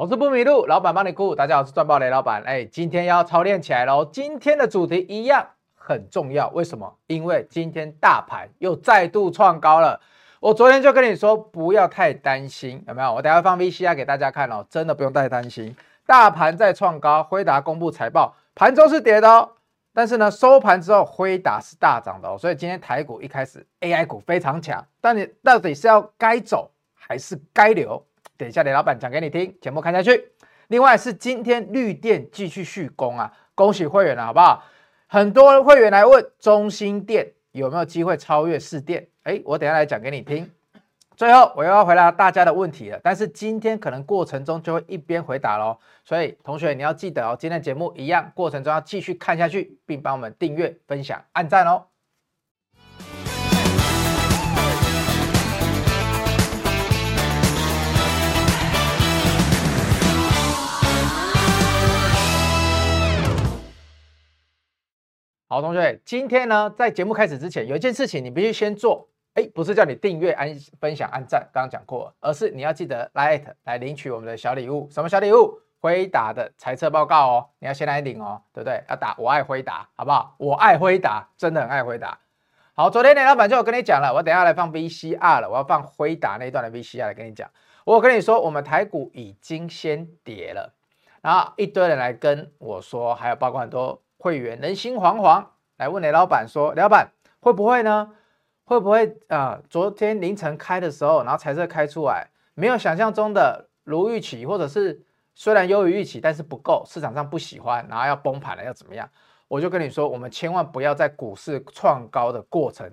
投资不迷路，老板帮你顾。大家好，我是赚爆雷老板。哎，今天要操练起来喽！今天的主题一样很重要，为什么？因为今天大盘又再度创高了。我昨天就跟你说，不要太担心，有没有？我等下放 VCR 给大家看哦，真的不用太担心。大盘在创高，辉达公布财报，盘中是跌的哦。但是呢，收盘之后，辉达是大涨的哦。所以今天台股一开始 AI 股非常强，但你到底是要该走还是该留？等一下，雷老板讲给你听，节目看下去。另外是今天绿电继续续攻啊，恭喜会员了，好不好？很多会员来问中兴电有没有机会超越市电？哎，我等下来讲给你听。最后我又要回答大家的问题了，但是今天可能过程中就会一边回答喽，所以同学你要记得哦，今天节目一样，过程中要继续看下去，并帮我们订阅、分享、按赞哦。好，同学，今天呢，在节目开始之前，有一件事情你必须先做，哎，不是叫你订阅、按分享、按赞，刚刚讲过，而是你要记得来来领取我们的小礼物。什么小礼物？辉达的财测报告哦，你要先来领哦，对不对？要打我爱辉达，好不好？我爱辉达，真的很爱辉达。好，昨天雷老板就有跟你讲了，我等下来放 VCR 了，我要放辉达那段的 VCR 来跟你讲。我跟你说，我们台股已经先跌了，然后一堆人来跟我说，还有包括很多。会员人心惶惶，来问雷老板说：“雷老板会不会呢？会不会啊、昨天凌晨开的时候，然后彩色开出来，没有想象中的如预期，或者是虽然优于预期，但是不够，市场上不喜欢，然后要崩盘了，要怎么样？我就跟你说，我们千万不要在股市创高的过程，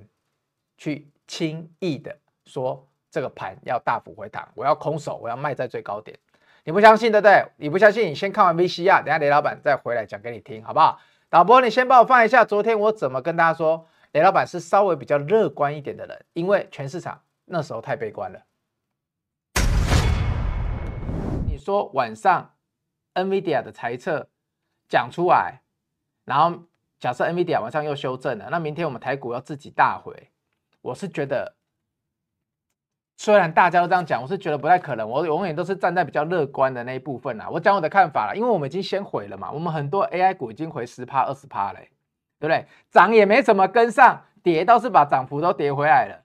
去轻易的说这个盘要大幅回档，我要空手，我要卖在最高点。你不相信对不对？你不相信，你先看完 VCR，等下雷老板再回来讲给你听，好不好？”导播，你先帮我放一下。昨天我怎么跟大家说，雷老板是稍微比较乐观一点的人，因为全市场那时候太悲观了。你说晚上 NVIDIA 的财测讲出来，然后假设 NVIDIA 晚上又修正了，那明天我们台股要自己大回，我是觉得。虽然大家都这样讲，我是觉得不太可能。我永远都是站在比较乐观的那一部分啦。我讲我的看法了，因为我们已经先回了嘛。我们很多 AI 股已经回十趴、二十趴了，对不对？涨也没怎么跟上，跌倒是把涨幅都跌回来了，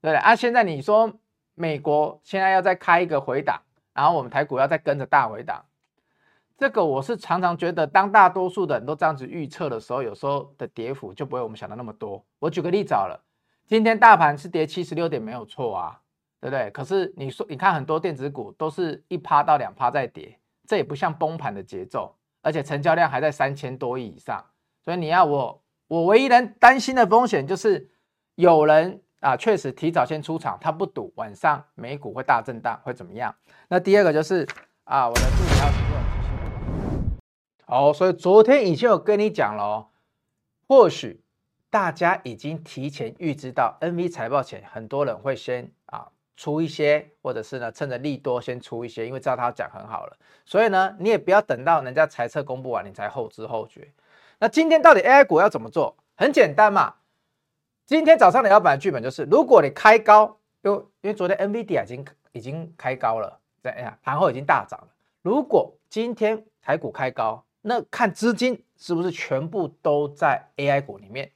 对不对？啊，现在你说美国现在要再开一个回档，然后我们台股要再跟着大回档，这个我是常常觉得，当大多数的人都这样子预测的时候，有时候的跌幅就不会我们想的那么多。我举个例子好了，今天大盘是跌七十六点，没有错啊。对不对？可是你说，你看很多电子股都是一趴到两趴在跌，这也不像崩盘的节奏，而且成交量还在三千多亿以上。所以你要我，我唯一能担心的风险就是有人啊，确实提早先出场，他不赌晚上美股会大震荡，会怎么样？那第二个就是啊，我的助理要提醒我。好，所以昨天已经有跟你讲了哦，或许大家已经提前预知到 NV 财报前，很多人会先。出一些，或者是呢，趁着利多先出一些，因为知道他讲很好了，所以呢，你也不要等到人家财测公布完，你才后知后觉。那今天到底 AI 股要怎么做？很简单嘛，今天早上你要板的剧本就是，如果你开高，因为因为昨天 NVD 已经已经开高了，在哎呀盘后已经大涨了。如果今天台股开高，那看资金是不是全部都在 AI 股里面？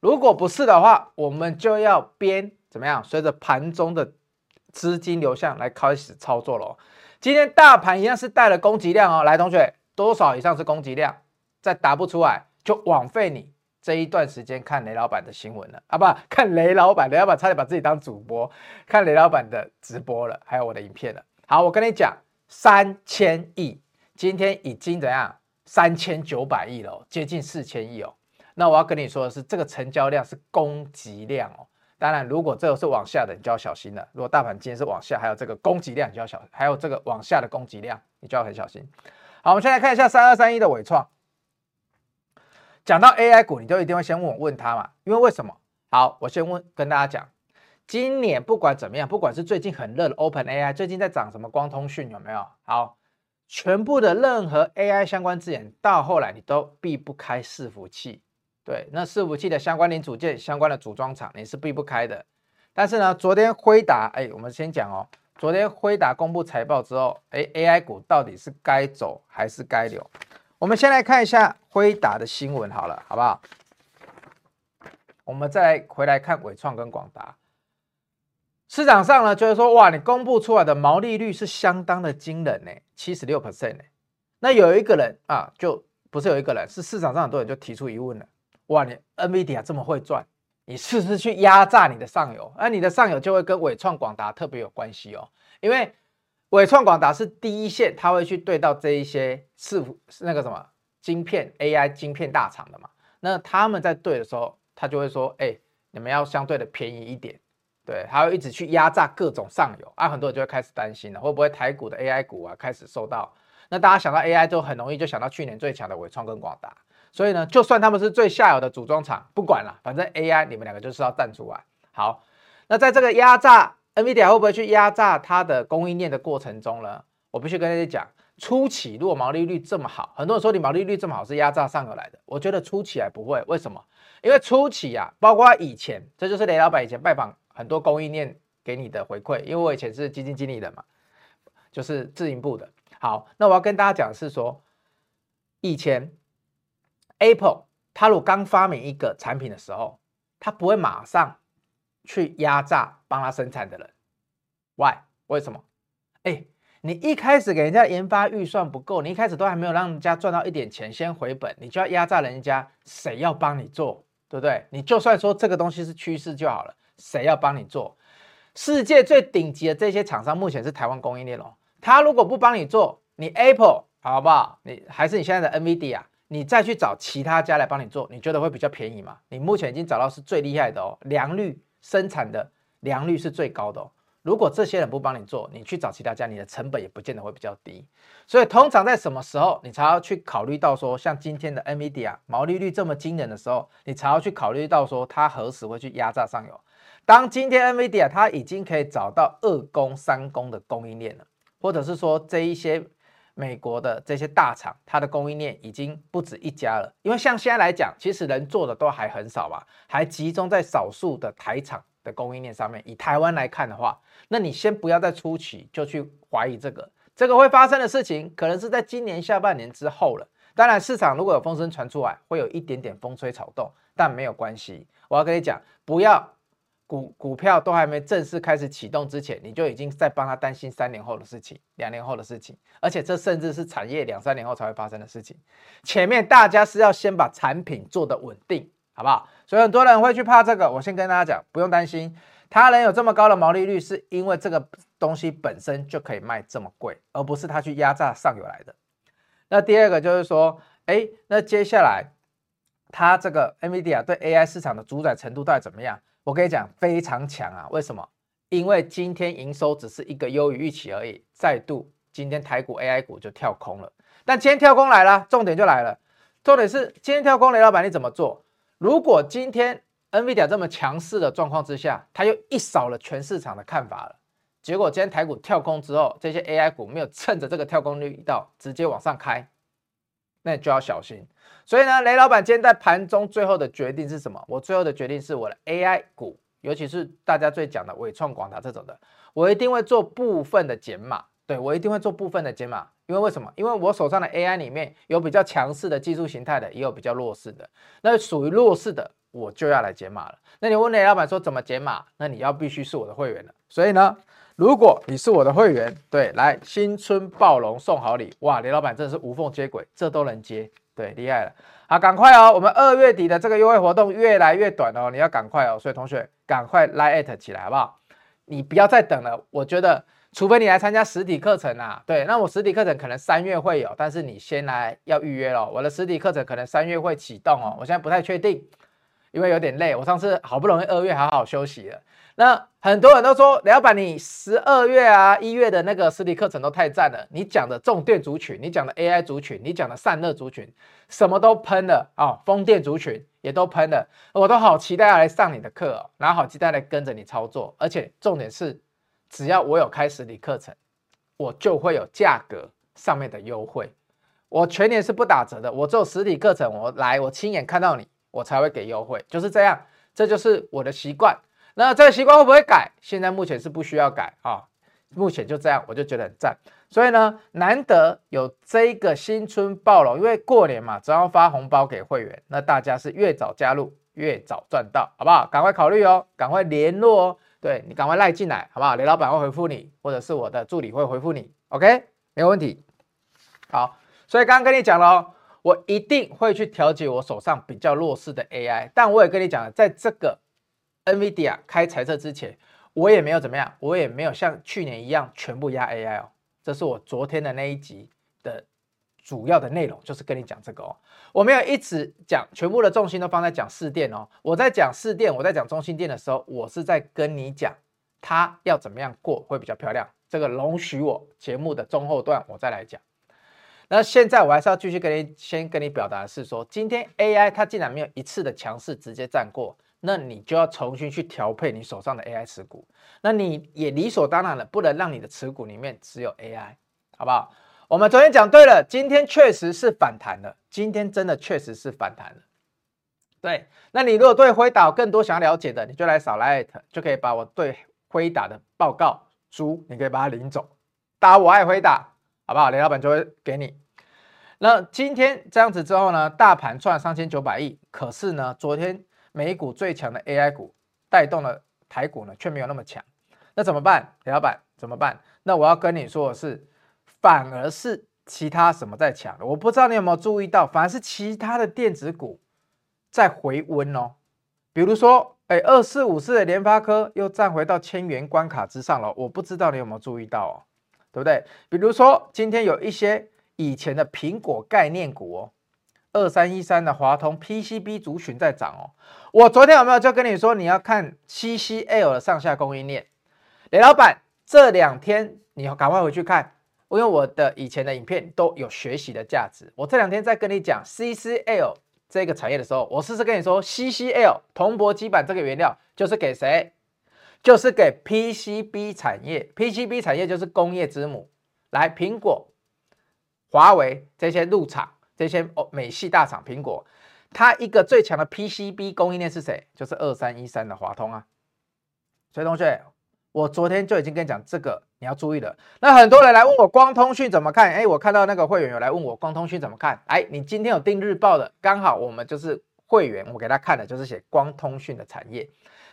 如果不是的话，我们就要边怎么样？随着盘中的资金流向来开始操作了。今天大盘一样是带了攻击量哦。来，同学，多少以上是攻击量？再答不出来就枉费你这一段时间看雷老板的新闻了啊！不，看雷老板，雷老板差点把自己当主播，看雷老板的直播了，还有我的影片了。好，我跟你讲，三千亿，今天已经怎样？三千九百亿了，接近四千亿哦。那我要跟你说的是，这个成交量是攻击量哦。当然，如果这个是往下的，你就要小心了。如果大盘今天是往下，还有这个攻击量，你就要小；还有这个往下的攻击量，你就要很小心。好，我们先来看一下三二三一的纬创。讲到 AI 股，你就一定会先问我问他嘛？因为为什么？好，我先问跟大家讲，今年不管怎么样，不管是最近很热的 OpenAI，最近在涨什么光通讯有没有？好，全部的任何 AI 相关资源，到后来你都避不开伺服器。对，那伺服器的相关零组件、相关的组装厂，你是避不开的。但是呢，昨天辉达，哎，我们先讲哦，昨天辉达公布财报之后，哎，AI 股到底是该走还是该留？我们先来看一下辉达的新闻好了，好不好？我们再回来看纬创跟广达。市场上呢，就是说，哇，你公布出来的毛利率是相当的惊人呢，七十六 percent 呢。那有一个人啊，就不是有一个人，是市场上很多人就提出疑问了，哇，你 NVIDIA 这么会赚，你是不是去压榨你的上游？而你的上游就会跟伟创、广达特别有关系哦，因为伟创、广达是第一线，他会去对到这一些是那个什么晶片 AI 晶片大厂的嘛，那他们在对的时候，他就会说，哎，你们要相对的便宜一点。对，还会一直去压榨各种上游啊，很多人就会开始担心了，会不会台股的 AI 股啊开始受到？那大家想到 AI 就很容易就想到去年最强的伟创跟广达，所以呢，就算他们是最下游的组装厂，不管了，反正 AI 你们两个就是要站出来。好，那在这个压榨 NVIDIA 会不会去压榨它的供应链的过程中呢？我必须跟大家讲，初期如果毛利率这么好，很多人说你毛利率这么好是压榨上游来的，我觉得初期还不会，为什么？因为初期啊，包括以前，这就是雷老板以前拜访。很多供应链给你的回馈，因为我以前是基金经理人嘛，就是自营部的。好，那我要跟大家讲的是说，以前 Apple 它如果刚发明一个产品的时候，它不会马上去压榨帮它生产的人。Why？为什么？哎，你一开始给人家研发预算不够，你一开始都还没有让人家赚到一点钱先回本，你就要压榨人家，谁要帮你做？对不对？你就算说这个东西是趋势就好了。谁要帮你做？世界最顶级的这些厂商，目前是台湾供应链哦。他如果不帮你做，你 Apple 好不好？你还是你现在的 NVD 啊你再去找其他家来帮你做，你觉得会比较便宜吗？你目前已经找到是最厉害的哦，良率生产的良率是最高的哦。如果这些人不帮你做，你去找其他家，你的成本也不见得会比较低。所以通常在什么时候，你才要去考虑到说，像今天的 NVIDIA 毛利率这么惊人的时候，你才要去考虑到说，它何时会去压榨上游？当今天 NVIDIA 它已经可以找到二供三供的供应链了，或者是说这一些美国的这些大厂，它的供应链已经不止一家了。因为像现在来讲，其实能做的都还很少吧，还集中在少数的台厂的供应链上面。以台湾来看的话，那你先不要在初期就去怀疑这个，这个会发生的事情，可能是在今年下半年之后了。当然，市场如果有风声传出来，会有一点点风吹草动，但没有关系。我要跟你讲，不要。股股票都还没正式开始启动之前，你就已经在帮他担心三年后的事情、两年后的事情，而且这甚至是产业两三年后才会发生的事情。前面大家是要先把产品做得稳定，好不好？所以很多人会去怕这个，我先跟大家讲，不用担心，他能有这么高的毛利率，是因为这个东西本身就可以卖这么贵，而不是他去压榨上游来的。那第二个就是说，哎，那接下来他这个 NVIDIA 对 AI 市场的主宰程度到底怎么样？我跟你讲，非常强啊！为什么？因为今天营收只是一个优于预期而已，再度今天台股 AI 股就跳空了。但今天跳空来了，重点就来了，重点是今天跳空，雷老板你怎么做？如果今天 NVIDIA 这么强势的状况之下，它又一扫了全市场的看法了，结果今天台股跳空之后，这些 AI 股没有趁着这个跳空率一到直接往上开，那你就要小心。所以呢，雷老板今天在盘中最后的决定是什么？我最后的决定是我的 AI 股，尤其是大家最讲的伟创、广达这种的，我一定会做部分的减码。对，我一定会做部分的减码，因为为什么？因为我手上的 AI 里面有比较强势的技术形态的，也有比较弱势的。那属于弱势的，我就要来减码了。那你问雷老板说怎么减码？那你要必须是我的会员了。所以呢，如果你是我的会员，对，来新春暴龙送好礼，哇，雷老板真的是无缝接轨，这都能接。对，厉害了，好，赶快哦！我们二月底的这个优惠活动越来越短哦，你要赶快哦，所以同学赶快来 at 起来，好不好？你不要再等了，我觉得，除非你来参加实体课程啊，对，那我实体课程可能三月会有，但是你先来要预约哦，我的实体课程可能三月会启动哦，我现在不太确定，因为有点累，我上次好不容易二月好好休息了。那很多人都说，老板，你十二月啊、一月的那个实体课程都太赞了。你讲的重电族群，你讲的 AI 族群，你讲的散热族群，什么都喷了啊！风电族群也都喷了，我都好期待要来上你的课哦，然后好期待来跟着你操作。而且重点是，只要我有开实体课程，我就会有价格上面的优惠。我全年是不打折的，我做实体课程，我来，我亲眼看到你，我才会给优惠，就是这样，这就是我的习惯。那这个习惯会不会改？现在目前是不需要改啊。目前就这样，我就觉得很赞。所以呢，难得有这个新春暴龙，因为过年嘛，总要发红包给会员，那大家是越早加入越早赚到，好不好？赶快考虑哦，赶快联络哦，对，你赶快赖进来，好不好？雷老板会回复你，或者是我的助理会回复你，OK，没有问题。好，所以刚刚跟你讲了哦，我一定会去调节我手上比较弱势的 AI，但我也跟你讲了，在这个 NVIDIA 开财测之前，我也没有怎么样，我也没有像去年一样全部压 AI 哦。这是我昨天的那一集的主要的内容，就是跟你讲这个哦。我没有一直讲全部的重心都放在讲士电哦。我在讲士电，我在讲中心电的时候，我是在跟你讲它要怎么样过会比较漂亮。这个容许我节目的中后段我再来讲。那现在我还是要继续跟你先跟你表达的是说，今天 AI 它竟然没有一次的强势直接站过。那你就要重新去调配你手上的 AI 持股，那你也理所当然的不能让你的持股里面只有 AI，好不好？我们昨天讲对了，今天确实是反弹了，今天真的确实是反弹了。对，那你如果对辉达更多想要了解的，你就来扫来艾特就可以把我对辉达的报告书，你可以把它领走，打我爱辉达，好不好？雷老板就会给你。那今天这样子之后呢，大盘赚三千九百亿，可是呢，昨天。美股最强的 AI 股带动了台股呢，却没有那么强。那怎么办？李老板怎么办？那我要跟你说的是，反而是其他什么在强的。我不知道你有没有注意到，反而是其他的电子股在回温哦。比如说，哎，二四五四的联发科又站回到千元关卡之上了。我不知道你有没有注意到哦，对不对？比如说，今天有一些以前的苹果概念股哦。二三一三的华通 PCB 族群在涨哦，我昨天有没有就跟你说你要看 CCL 的上下供应链？雷老板这两天你要赶快回去看，因为我的以前的影片都有学习的价值。我这两天在跟你讲 CCL 这个产业的时候，我试试跟你说 CCL 铜箔基板这个原料就是给谁？就是给 PCB 产业，PCB 产业就是工业之母。来，苹果、华为这些入场。这些哦，美系大厂苹果，它一个最强的 PCB 供应链是谁？就是二三一三的华通啊。所以同学，我昨天就已经跟你讲这个，你要注意了。那很多人来问我光通讯怎么看？哎，我看到那个会员有来问我光通讯怎么看？哎，你今天有订日报的，刚好我们就是会员，我给他看的就是写光通讯的产业。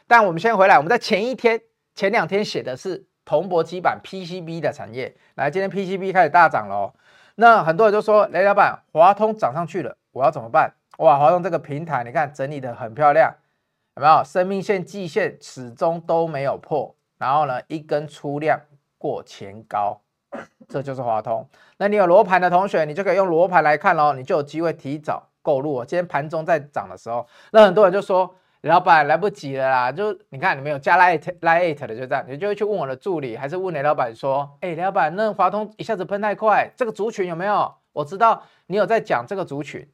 但我们先回来，我们在前一天、前两天写的是铜箔基板 PCB 的产业。来，今天 PCB 开始大涨喽。那很多人就说：“雷老板，华通涨上去了，我要怎么办？”哇，华通这个平台，你看整理得很漂亮，有没有？生命线、季线始终都没有破，然后呢，一根出量过前高，这就是华通。那你有罗盘的同学，你就可以用罗盘来看喽，你就有机会提早购入。今天盘中在涨的时候，那很多人就说。老板来不及了啦！就你看，你没有加 Line Line 的，就这样，你就会去问我的助理，还是问雷老板说：“哎，雷老板，那华通一下子喷太快，这个族群有没有？我知道你有在讲这个族群，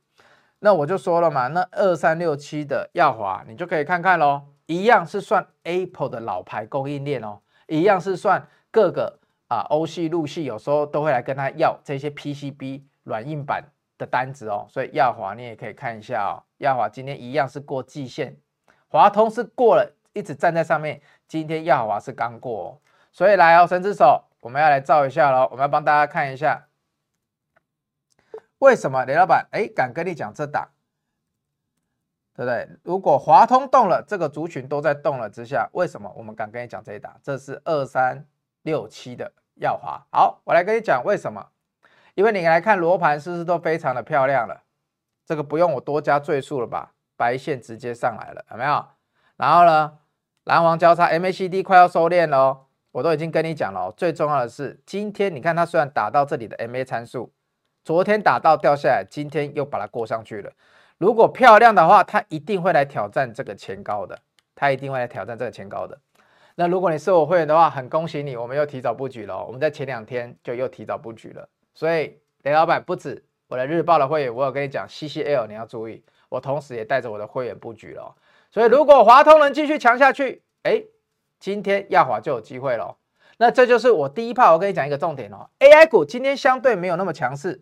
那我就说了嘛，那二三六七的耀华，你就可以看看喽，一样是算 Apple 的老牌供应链哦，一样是算各个啊欧系、陆系，有时候都会来跟他要这些 PCB 软硬板的单子哦，所以耀华你也可以看一下哦，耀华今天一样是过季线。华通是过了，一直站在上面。今天耀华是刚过哦，所以来哦，神之手，我们要来照一下喽。我们要帮大家看一下，为什么雷老板哎敢跟你讲这档，对不对？如果华通动了，这个族群都在动了之下，为什么我们敢跟你讲这一档？这是二三六七的耀华。好，我来跟你讲为什么？因为你来看罗盘，是不是都非常的漂亮了？这个不用我多加赘述了吧？白线直接上来了，有没有？然后呢，蓝黄交叉，MACD 快要收敛了，我都已经跟你讲了。最重要的是，今天你看它虽然打到这里的 MA 参数，昨天打到掉下来，今天又把它过上去了。如果漂亮的话，它一定会来挑战这个前高的，它一定会来挑战这个前高的。那如果你是我会员的话，很恭喜你，我们又提早布局了。我们在前两天就又提早布局了。所以雷老板不止我的日报的会员，我有跟你讲 CCL 你要注意。我同时也带着我的会员布局了，所以如果华通能继续强下去，哎，今天耀华就有机会了。那这就是我第一炮，我跟你讲一个重点哦，AI 股今天相对没有那么强势。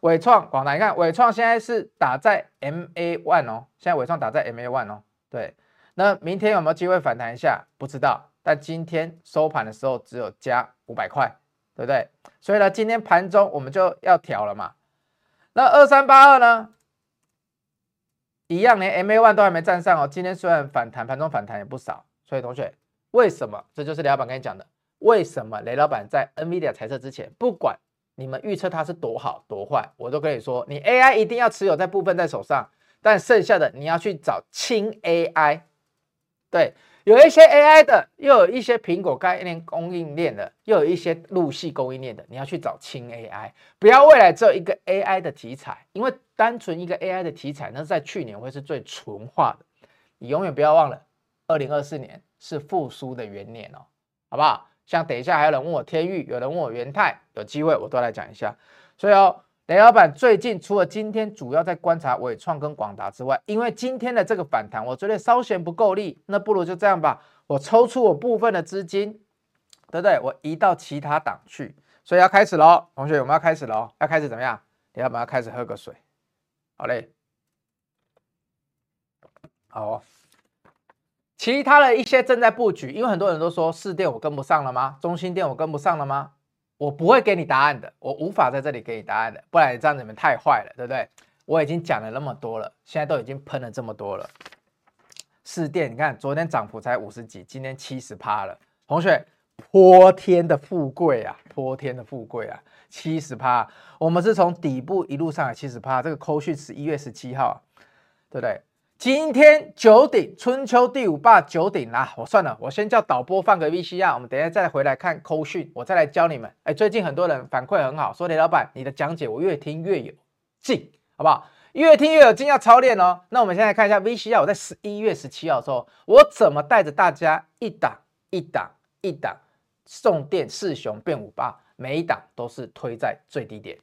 伟创、广达，你看伟创现在是打在 MA one 哦，现在伟创打在 MA one 哦，对。那明天有没有机会反弹一下？不知道。但今天收盘的时候只有加五百块，对不对？所以呢，今天盘中我们就要调了嘛。那二三八二呢，一样连 MA one 都还没站上哦。今天虽然反弹，盘中反弹也不少。所以同学，为什么？这就是雷老板跟你讲的，为什么雷老板在 NVIDIA 财测之前，不管你们预测它是多好多坏，我都跟你说，你 AI 一定要持有在部分在手上，但剩下的你要去找轻 AI，对。有一些 AI 的，又有一些苹果概念供应链的，又有一些路系供应链的，你要去找轻 AI，不要未来只有一个 AI 的题材，因为单纯一个 AI 的题材，那在去年会是最纯化的。你永远不要忘了，二零二四年是复苏的元年哦，好不好？像等一下还有人问我天域，有人问我元太，有机会我都来讲一下。所以哦。雷老板最近除了今天主要在观察伟创跟广达之外，因为今天的这个反弹，我觉得稍嫌不够力，那不如就这样吧，我抽出我部分的资金，对不对？我移到其他档去，所以要开始喽，同学，我们要开始喽，要开始怎么样？雷老板要开始喝个水，好嘞，好。其他的一些正在布局，因为很多人都说四电我跟不上了吗？中心电我跟不上了吗？我不会给你答案的，我无法在这里给你答案的，不然这样子你们太坏了，对不对？我已经讲了那么多了，现在都已经喷了这么多了。士电，你看昨天涨幅才五十几，今天七十趴了。同学，泼天的富贵啊，泼天的富贵啊，七十趴。我们是从底部一路上来七十趴，这个扣讯是一月十七号，对不对？今天九鼎春秋第五霸九鼎啦，我算了，我先叫导播放个 VCR，我们等下再回来看扣讯，我再来教你们。哎，最近很多人反馈很好，说雷老板你的讲解我越听越有劲，好不好？越听越有劲，要操练哦。那我们现在看一下 VCR，我在十一月十七号的时候，我怎么带着大家一档一档一档送电四雄变五霸，每一档都是推在最低点。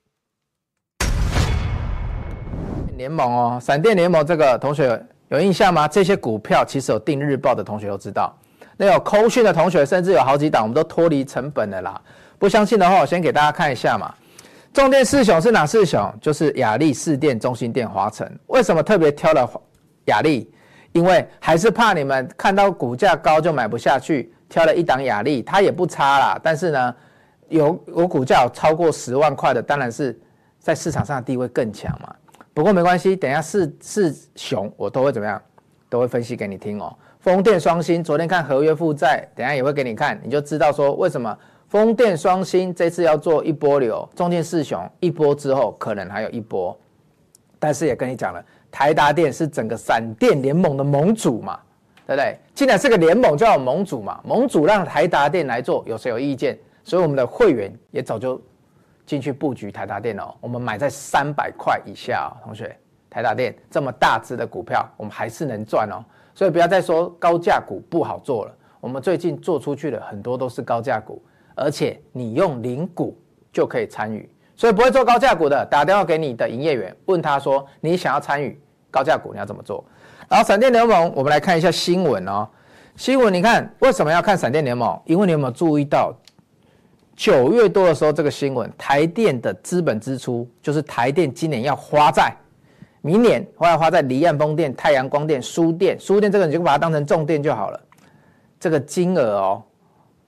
联盟哦，闪电联盟这个同学有印象吗？这些股票其实有订日报的同学都知道，那有扣讯的同学甚至有好几档，我们都脱离成本的啦。不相信的话，我先给大家看一下嘛。重电四雄是哪四雄？就是亚力、士电、中兴电、华城。为什么特别挑了亚力？因为还是怕你们看到股价高就买不下去，挑了一档亚力，它也不差啦。但是呢，有有股价超过十万块的，当然是在市场上的地位更强嘛。不过没关系，等下四四熊我都会怎么样，都会分析给你听哦。风电双星昨天看合约负债，等下也会给你看，你就知道说为什么风电双星这次要做一波流，中间四雄一波之后可能还有一波。但是也跟你讲了，台达电是整个闪电联盟的盟主嘛，对不对？既然是个联盟，就要有盟主嘛，盟主让台达电来做，有谁有意见？所以我们的会员也早就。进去布局台达电哦，我们买在三百块以下，同学，台达电这么大只的股票，我们还是能赚哦，所以不要再说高价股不好做了。我们最近做出去的很多都是高价股，而且你用零股就可以参与，所以不会做高价股的，打电话给你的营业员，问他说你想要参与高价股，你要怎么做？然后闪电联盟，我们来看一下新闻哦，新闻你看为什么要看闪电联盟？因为你有没有注意到？九月多的时候，这个新闻，台电的资本支出就是台电今年要花在明年，花要花在离岸风电、太阳光电、输电、输电这个你就把它当成重电就好了。这个金额哦，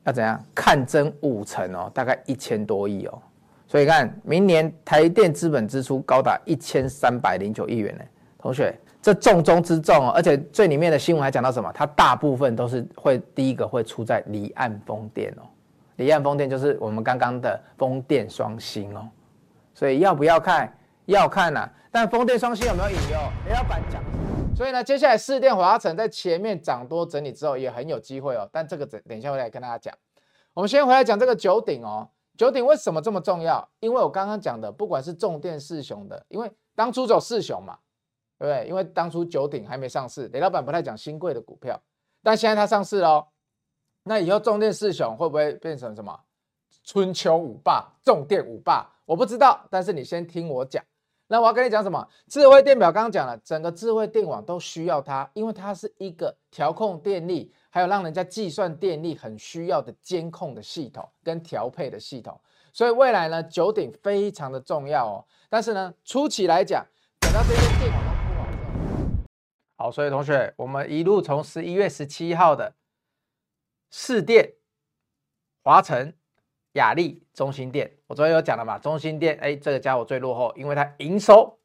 要怎样？看增五成哦，大概一千多亿哦。所以看明年台电资本支出高达一千三百零九亿元呢。同学，这重中之重哦，而且最里面的新闻还讲到什么？它大部分都是会第一个会出在离岸风电哦。离岸风电就是我们刚刚的风电双星哦，所以要不要看？要看呐、啊。但风电双星有没有引诱？雷老板讲。所以呢，接下来四电华城在前面涨多整理之后也很有机会哦。但这个等等一下会来跟大家讲。我们先回来讲这个九鼎哦。九鼎为什么这么重要？因为我刚刚讲的，不管是重电四雄的，因为当初走四雄嘛，对不对？因为当初九鼎还没上市，雷老板不太讲新贵的股票，但现在它上市哦。那以后重电四雄会不会变成什么春秋五霸、重电五霸？我不知道，但是你先听我讲。那我要跟你讲什么？智慧电表刚刚讲了，整个智慧电网都需要它，因为它是一个调控电力，还有让人家计算电力很需要的监控的系统跟调配的系统。所以未来呢，九鼎非常的重要哦。但是呢，初期来讲，等到这些电网都铺好之后，好，所以同学，我们一路从十一月十七号的。士电、华城、亚力、中心店，我昨天有讲了嘛，中心店，哎，这个家伙最落后，因为它营收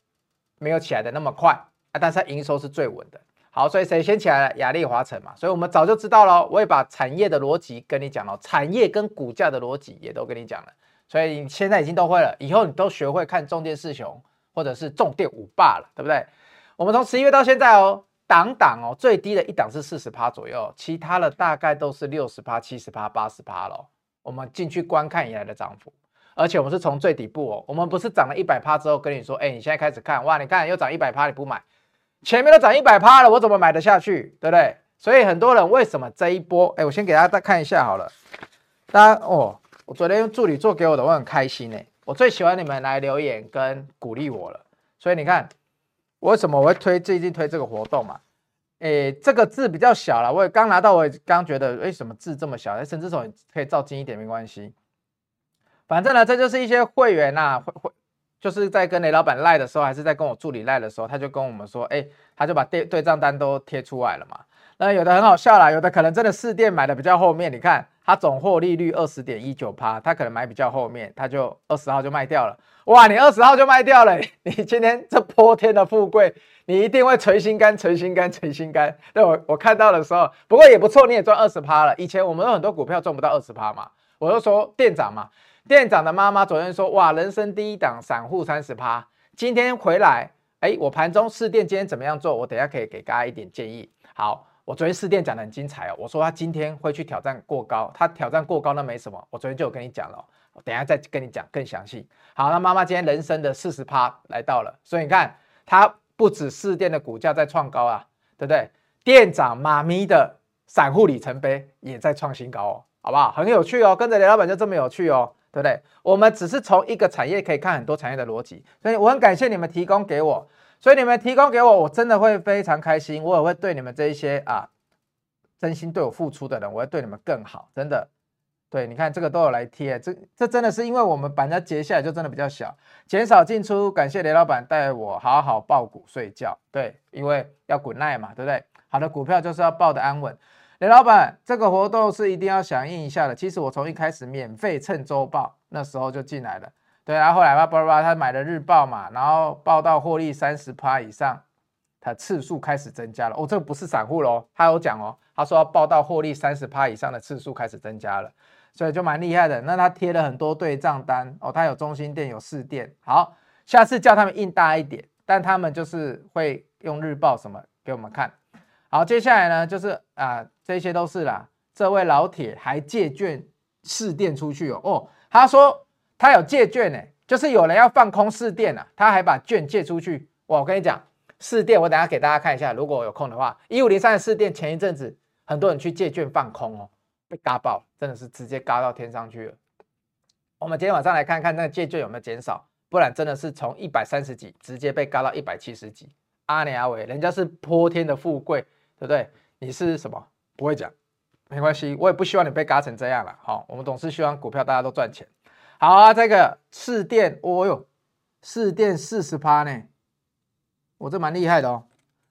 没有起来的那么快啊，但是它营收是最稳的。好，所以谁先起来了？亚力、华城嘛，所以我们早就知道了。我也把产业的逻辑跟你讲了，产业跟股价的逻辑也都跟你讲了，所以你现在已经都会了，以后你都学会看重电四雄或者是重电五霸了，对不对？我们从十一月到现在哦，档档哦，最低的一档是四十趴左右，其他的大概都是六十趴、七十趴、八十趴咯。我们进去观看以来的涨幅，而且我们是从最底部哦，我们不是涨了一百趴之后跟你说，哎，你现在开始看，哇，你看又涨一百趴，你不买。前面都涨一百趴了，我怎么买得下去？对不对？所以很多人为什么这一波？哎，我先给大家再看一下好了。大家哦，我昨天用助理做给我的，我很开心哎。我最喜欢你们来留言跟鼓励我了。所以你看，为什么我会推最近推这个活动嘛？哎，这个字比较小了，我也刚拿到，我也刚觉得，为什么字这么小？甚至说可以照近一点没关系。反正呢，这就是一些会员呐，会会。就是在跟雷老板赖的时候，还是在跟我助理赖的时候，他就跟我们说，哎，他就把对对账单都贴出来了嘛。那有的很好笑啦，有的可能真的四店买的比较后面，你看他总获利率二十点一九趴，他可能买比较后面，他就二十号就卖掉了。哇，你二十号就卖掉了，你今天这泼天的富贵，你一定会捶心肝、捶心肝、捶心肝。对，我我看到的时候，不过也不错，你也赚二十趴了。以前我们有很多股票赚不到二十趴嘛，我就说店长嘛。店长的妈妈昨天说：“哇，人生第一档散户三十趴，今天回来，哎，我盘中四店今天怎么样做？我等下可以给大家一点建议。好，我昨天试电讲的很精彩哦，我说他今天会去挑战过高，他挑战过高那没什么，我昨天就有跟你讲了，我等下再跟你讲更详细。好，那妈妈今天人生的四十趴来到了，所以你看，它不止四电的股价在创高啊，对不对？店长妈咪的散户里程碑也在创新高哦，好不好？很有趣哦，跟着雷老板就这么有趣哦。”对不对？我们只是从一个产业可以看很多产业的逻辑，所以我很感谢你们提供给我，所以你们提供给我，我真的会非常开心，我也会对你们这一些啊真心对我付出的人，我会对你们更好，真的。对，你看这个都有来贴，这这真的是因为我们把人家截下来就真的比较小，减少进出，感谢雷老板带我好好抱股睡觉，对，因为要滚耐嘛，对不对？好的股票就是要抱得安稳。雷老板，这个活动是一定要响应一下的。其实我从一开始免费蹭周报，那时候就进来了。对，啊后来吧，吧吧，他买了日报嘛，然后报到获利三十趴以上，他次数开始增加了。哦，这个不是散户喽，他有讲哦，他说要报到获利三十趴以上的次数开始增加了，所以就蛮厉害的。那他贴了很多对账单哦，他有中心店，有四店。好，下次叫他们印大一点，但他们就是会用日报什么给我们看。好，接下来呢，就是啊、呃，这些都是啦。这位老铁还借券试店出去哦，哦，他说他有借券呢，就是有人要放空四电啊，他还把券借出去。哇，我跟你讲，四电我等下给大家看一下，如果有空的话，一五零三的四电前一阵子很多人去借券放空哦，被嘎爆，真的是直接嘎到天上去了。我们今天晚上来看看那个借券有没有减少，不然真的是从一百三十几直接被嘎到一百七十几。阿尼阿伟，人家是泼天的富贵。对不对？你是什么？不会讲，没关系，我也不希望你被嘎成这样了。好，我们总是希望股票大家都赚钱。好啊，这个四电，哦哟，四电四十趴呢，我这蛮厉害的哦。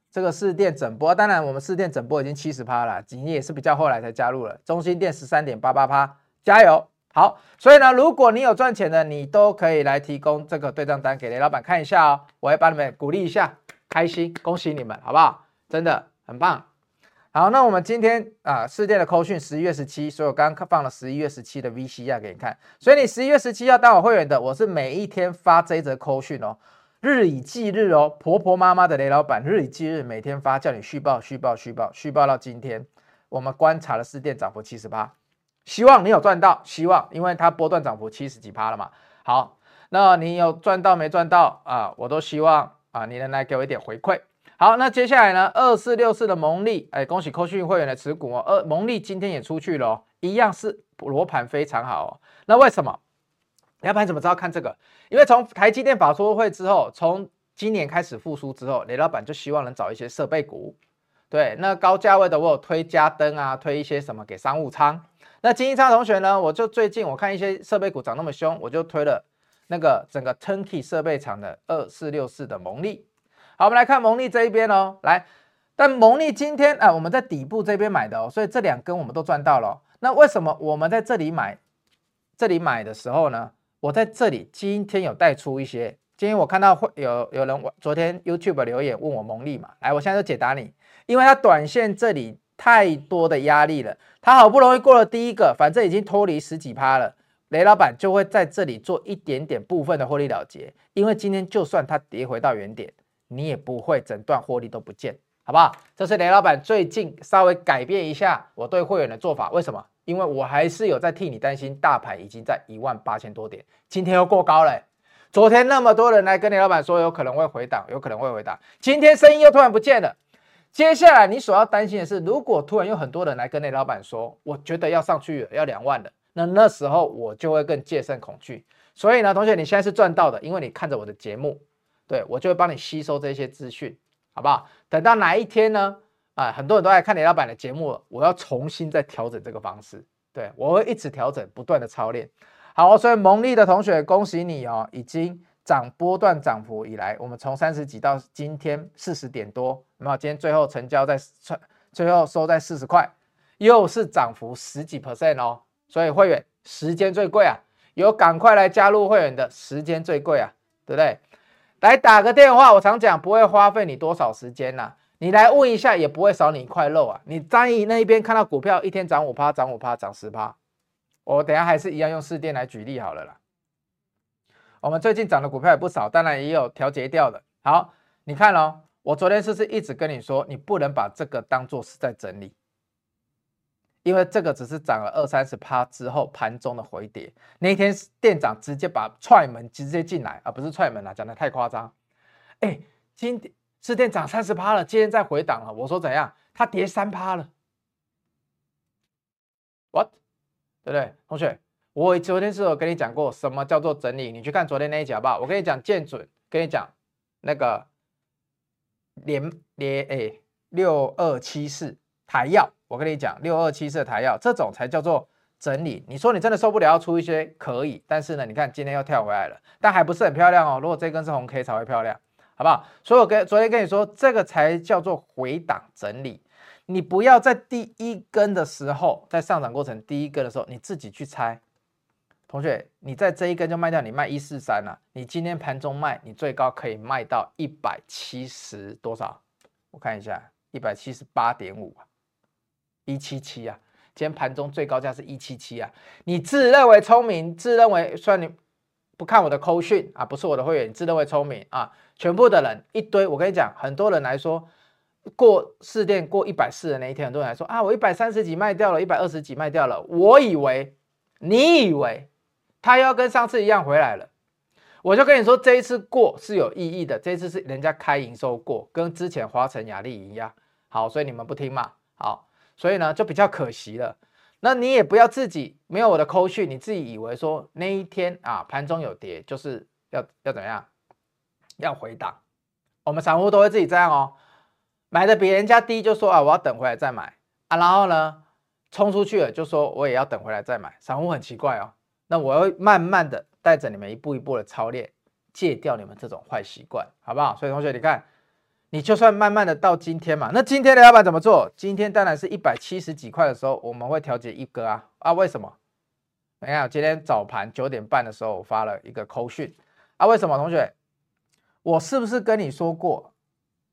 这个四电整波，当然我们四电整波已经七十趴了，你也是比较后来才加入了。中心电十三点八八趴，加油！好，所以呢，如果你有赚钱的，你都可以来提供这个对账单给雷老板看一下哦。我会帮你们鼓励一下，开心，恭喜你们，好不好？真的。很棒，好，那我们今天啊，四电的扣讯十一月十七，所以我刚刚放了十一月十七的 VCR 给你看，所以你十一月十七要当我会员的，我是每一天发这一则扣讯哦，日以继日哦，婆婆妈妈的雷老板日以继日每天发，叫你续报续报续报续报到今天，我们观察了四电涨幅七十八，希望你有赚到，希望，因为它波段涨幅七十几趴了嘛，好，那你有赚到没赚到？啊？我都希望啊，你能来给我一点回馈。好，那接下来呢？二四六四的蒙利，哎，恭喜科讯会员的持股哦。二蒙利今天也出去了哦，一样是罗盘非常好哦。那为什么？要不然怎么知道看这个？因为从台积电法说会之后，从今年开始复苏之后，雷老板就希望能找一些设备股。对，那高价位的我有推家登啊，推一些什么给商务舱。那金一昌同学呢？我就最近我看一些设备股涨那么凶，我就推了那个整个 Turnkey 设备厂的二四六四的蒙利。好，我们来看蒙利这一边哦，来，但蒙利今天啊，我们在底部这边买的哦，所以这两根我们都赚到了。那为什么我们在这里买？这里买的时候呢，我在这里今天有带出一些。今天我看到会有有人昨天 YouTube 留言问我蒙利嘛，来，我现在就解答你，因为它短线这里太多的压力了，它好不容易过了第一个，反正已经脱离十几趴了，雷老板就会在这里做一点点部分的获利了结，因为今天就算它跌回到原点，你也不会整段获利都不见，好不好？这是雷老板最近稍微改变一下我对会员的做法，为什么？因为我还是有在替你担心，大盘已经在一万八千多点，今天又过高了、昨天那么多人来跟雷老板说有可能会回档，有可能会回档，今天声音又突然不见了。接下来你所要担心的是，如果突然有很多人来跟雷老板说，我觉得要上去了，要两万了，那那时候我就会更戒慎恐惧。所以呢，同学，你现在是赚到的，因为你看着我的节目，对，我就会帮你吸收这些资讯，好不好？等到哪一天呢？啊，很多人都爱看雷老板的节目了，我要重新再调整这个方式，对，我会一直调整，不断的操练。好，所以蒙利的同学，恭喜你哦，已经涨波段涨幅以来，我们从三十几到今天四十点多，那么今天最后成交在最后收在四十块，又是涨幅十几 percent 哦。所以会员时间最贵啊，有赶快来加入会员的时间最贵啊，对不对？来打个电话，我常讲不会花费你多少时间呐、你来问一下也不会少你一块肉啊！你张毅那一边看到股票一天涨五趴，涨五趴，涨十趴，我等下还是一样用市电来举例好了啦。我们最近涨的股票也不少，当然也有调节掉的。好，你看哦，我昨天是不是一直跟你说，你不能把这个当做是在整理，因为这个只是涨了二三十趴之后盘中的回跌。那一天店长直接把踹门直接进来，而不是踹门啊，讲得太夸张。哎，今天。市电涨三十趴了，今天再回档了。我说怎样？它跌三趴了，what？对不对，同学？我昨天是有跟你讲过什么叫做整理？你去看昨天那一集好不好？我跟你讲建准，跟你讲那个连连哎六二七四台燿，我跟你讲六二七四的台燿这种才叫做整理。你说你真的受不了，要出一些可以，但是呢，你看今天又跳回来了，但还不是很漂亮哦。如果这根是红 K 才会漂亮。好不好？所以我跟昨天跟你说，这个才叫做回档整理。你不要在第一根的时候，在上涨过程第一根的时候，你自己去猜。同学，你在这一根就卖掉，你卖一四三了。你今天盘中卖，你最高可以卖到一百七十多少？我看一下，一百七十八点五，一七七啊。今天盘中最高价是一七七啊。你自认为聪明，自认为算你。不看我的扣讯啊，不是我的会员，你自认为聪明啊！全部的人一堆，我跟你讲，很多人来说过试电过一百四的那一天，很多人来说啊，我一百三十几卖掉了，一百二十几卖掉了。我以为你以为他要跟上次一样回来了，我就跟你说，这一次过是有意义的，这一次是人家开营收过，跟之前华晨雅丽一样。好，所以你们不听嘛？好，所以呢就比较可惜了。那你也不要自己没有我的扣讯，你自己以为说那一天啊盘中有跌，就是要要怎么样，要回档。我们散户都会自己这样哦，买的比人家低就说啊我要等回来再买啊，然后呢冲出去了就说我也要等回来再买。散户很奇怪哦，那我要慢慢的带着你们一步一步的操练，戒掉你们这种坏习惯，好不好？所以同学你看。你就算慢慢的到今天嘛，那今天的老板怎么做？今天当然是一百七十几块的时候，我们会调节一个啊啊？为什么？你看今天早盘九点半的时候，我发了一个扣讯啊？为什么？同学，我是不是跟你说过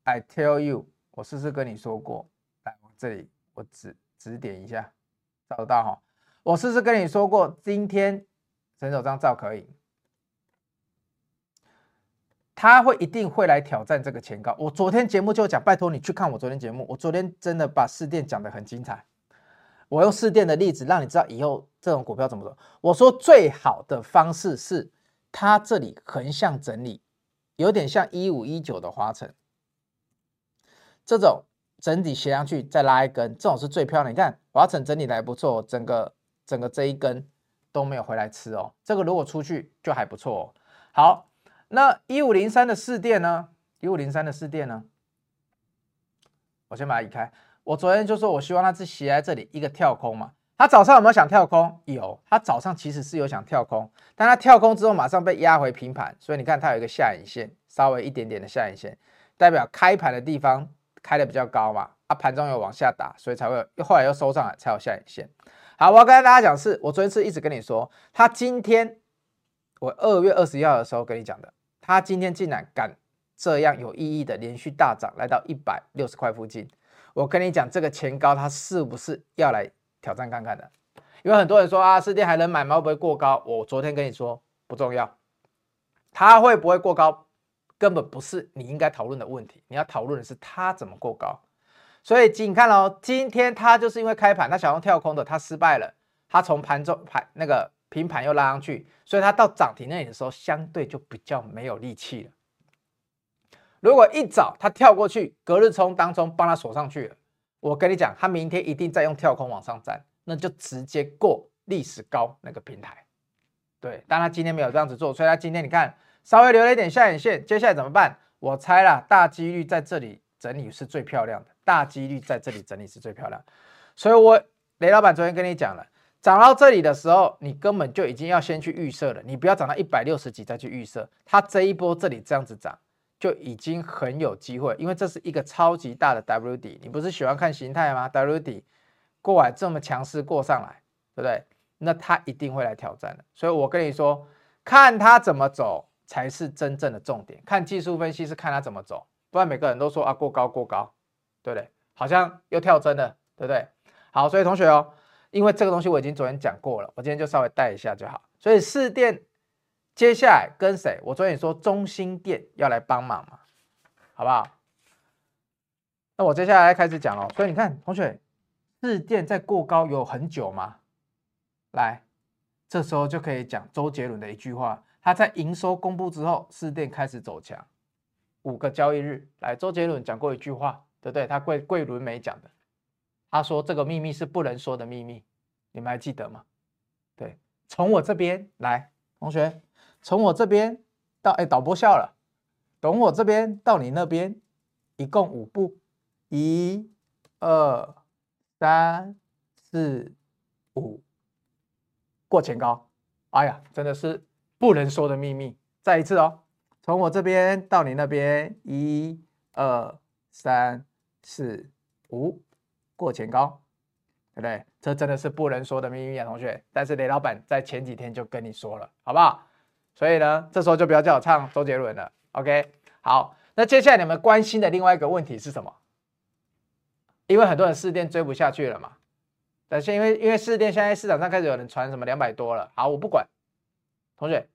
？I tell you，我是不是跟你说过？来，我这里我指指点一下，找得到哈？我是不是跟你说过？今天整手张照可以。他会一定会来挑战这个前高。我昨天节目就讲，拜托你去看我昨天节目。我昨天真的把市电讲得很精彩。我用市电的例子让你知道以后这种股票怎么走。我说最好的方式是，它这里横向整理，有点像一五一九的华城这种整体斜上去再拉一根，这种是最漂亮。你看华晨整理的还不错，整个整个这一根都没有回来吃哦。这个如果出去就还不错哦。好。那一五零三的试电呢？一五零三的试电呢？我先把它移开。我昨天就说，我希望它是斜在这里一个跳空嘛。它早上有没有想跳空？有，它早上其实是有想跳空，但它跳空之后马上被压回平盘，所以你看它有一个下影线，稍微一点点的下影线，代表开盘的地方开的比较高嘛。啊，盘中有往下打，所以才会又后来又收上来，才有下影线。好，我要跟大家讲是，我昨天是一直跟你说，他今天我二月二十一号的时候跟你讲的，他今天竟然敢这样有意义的连续大涨，来到一百六十块附近。我跟你讲，这个前高它是不是要来挑战看看的？因为很多人说啊，四天还能买吗？会不会过高？我昨天跟你说不重要，它会不会过高，根本不是你应该讨论的问题。你要讨论的是它怎么过高。所以请看哦，今天它就是因为开盘它想要跳空的，它失败了，它从盘中盘那个平盘又拉上去，所以它到涨停那里的时候，相对就比较没有力气了。如果一早它跳过去，隔日冲当中帮它锁上去了，我跟你讲，它明天一定再用跳空往上站，那就直接过历史高那个平台。对，但它今天没有这样子做，所以它今天你看稍微留了一点下影线，接下来怎么办？我猜啦，大几率在这里整理是最漂亮的，大几率在这里整理是最漂亮。所以我雷老板昨天跟你讲了，涨到这里的时候，你根本就已经要先去预设了，你不要涨到一百六十几再去预设，它这一波这里这样子涨。就已经很有机会，因为这是一个超级大的 W 底，你不是喜欢看形态吗？W 底过来这么强势过上来，对不对？那它一定会来挑战的。所以我跟你说，看它怎么走才是真正的重点。看技术分析是看它怎么走，不然每个人都说啊过高过高，对不对？好像又跳针了，对不对？好，所以同学哦，因为这个东西我已经昨天讲过了，我今天就稍微带一下就好。所以市电。接下来跟谁？我昨天也说中心电要来帮忙嘛，好不好？那我接下来开始讲哦。所以你看，同学，士电在过高有很久吗？来，这时候就可以讲周杰伦的一句话。他在营收公布之后，市电开始走强，五个交易日。来，周杰伦讲过一句话，对不对？他桂桂纶镁讲的，他说这个秘密是不能说的秘密，你们还记得吗？对，从我这边来，同学。从我这边到哎，导播笑了。从我这边到你那边，一共五步，一、二、三、四、五，过前高。哎呀，真的是不能说的秘密。再一次哦，从我这边到你那边，一、二、三、四、五，过前高，对不对？这真的是不能说的秘密啊，同学。但是雷老板在前几天就跟你说了，好不好？所以呢，这时候就不要叫我唱周杰伦了，OK？好，那接下来你们关心的另外一个问题是什么？因为很多人士电追不下去了嘛，但是因为因为士电现在市场上开始有人传什么两百多了，好，我不管，同学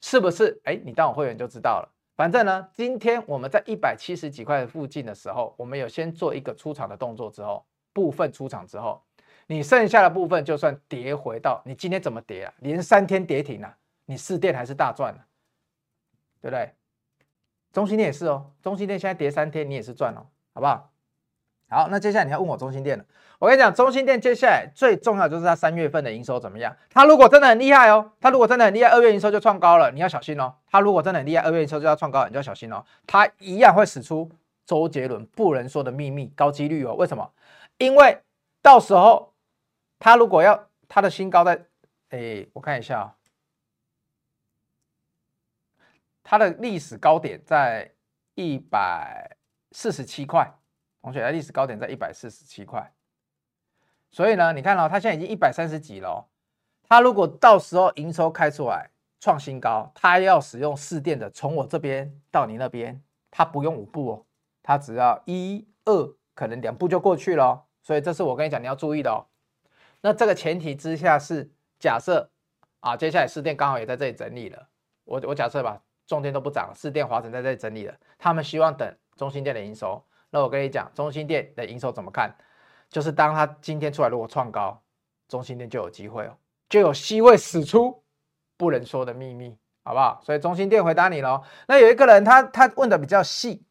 是不是？哎，你当我会员就知道了。反正呢，今天我们在一百七十几块附近的时候，我们有先做一个出场的动作之后，部分出场之后，你剩下的部分就算跌回到你今天怎么跌啊？连三天跌停啊！你四电还是大赚了，对不对？中心店也是哦，中心店现在跌三天，你也是赚哦，好不好？好，那接下来你要问我中心店了。我跟你讲，中心店接下来最重要就是它三月份的营收怎么样？它如果真的很厉害哦，它如果真的很厉害，二月营收就创高了，你要小心哦。它如果真的很厉害，二月营收就要创高了，你就要小心哦。它一样会使出周杰伦不能说的秘密，高几率哦。为什么？因为到时候他如果要他的新高在，哎，我看一下啊、哦。它的历史高点在一百四十七块，同学，历史高点在一百四十七块，所以呢，你看哦，他现在已经一百三十几了哦。它如果到时候营收开出来创新高，他要使用四电的，从我这边到你那边，他不用五步哦，他只要一二，可能两步就过去了。所以这是我跟你讲你要注意的哦。那这个前提之下是假设啊，接下来四电刚好也在这里整理了，我我假设吧。中天都不涨，士电、华城在这里整理了。他们希望等中心店的营收。那我跟你讲，中心店的营收怎么看？就是当它今天出来如果创高，中心店就有机会哦，就有机会使出不能说的秘密，好不好？所以中心店回答你喽。那有一个人他他问的比较细，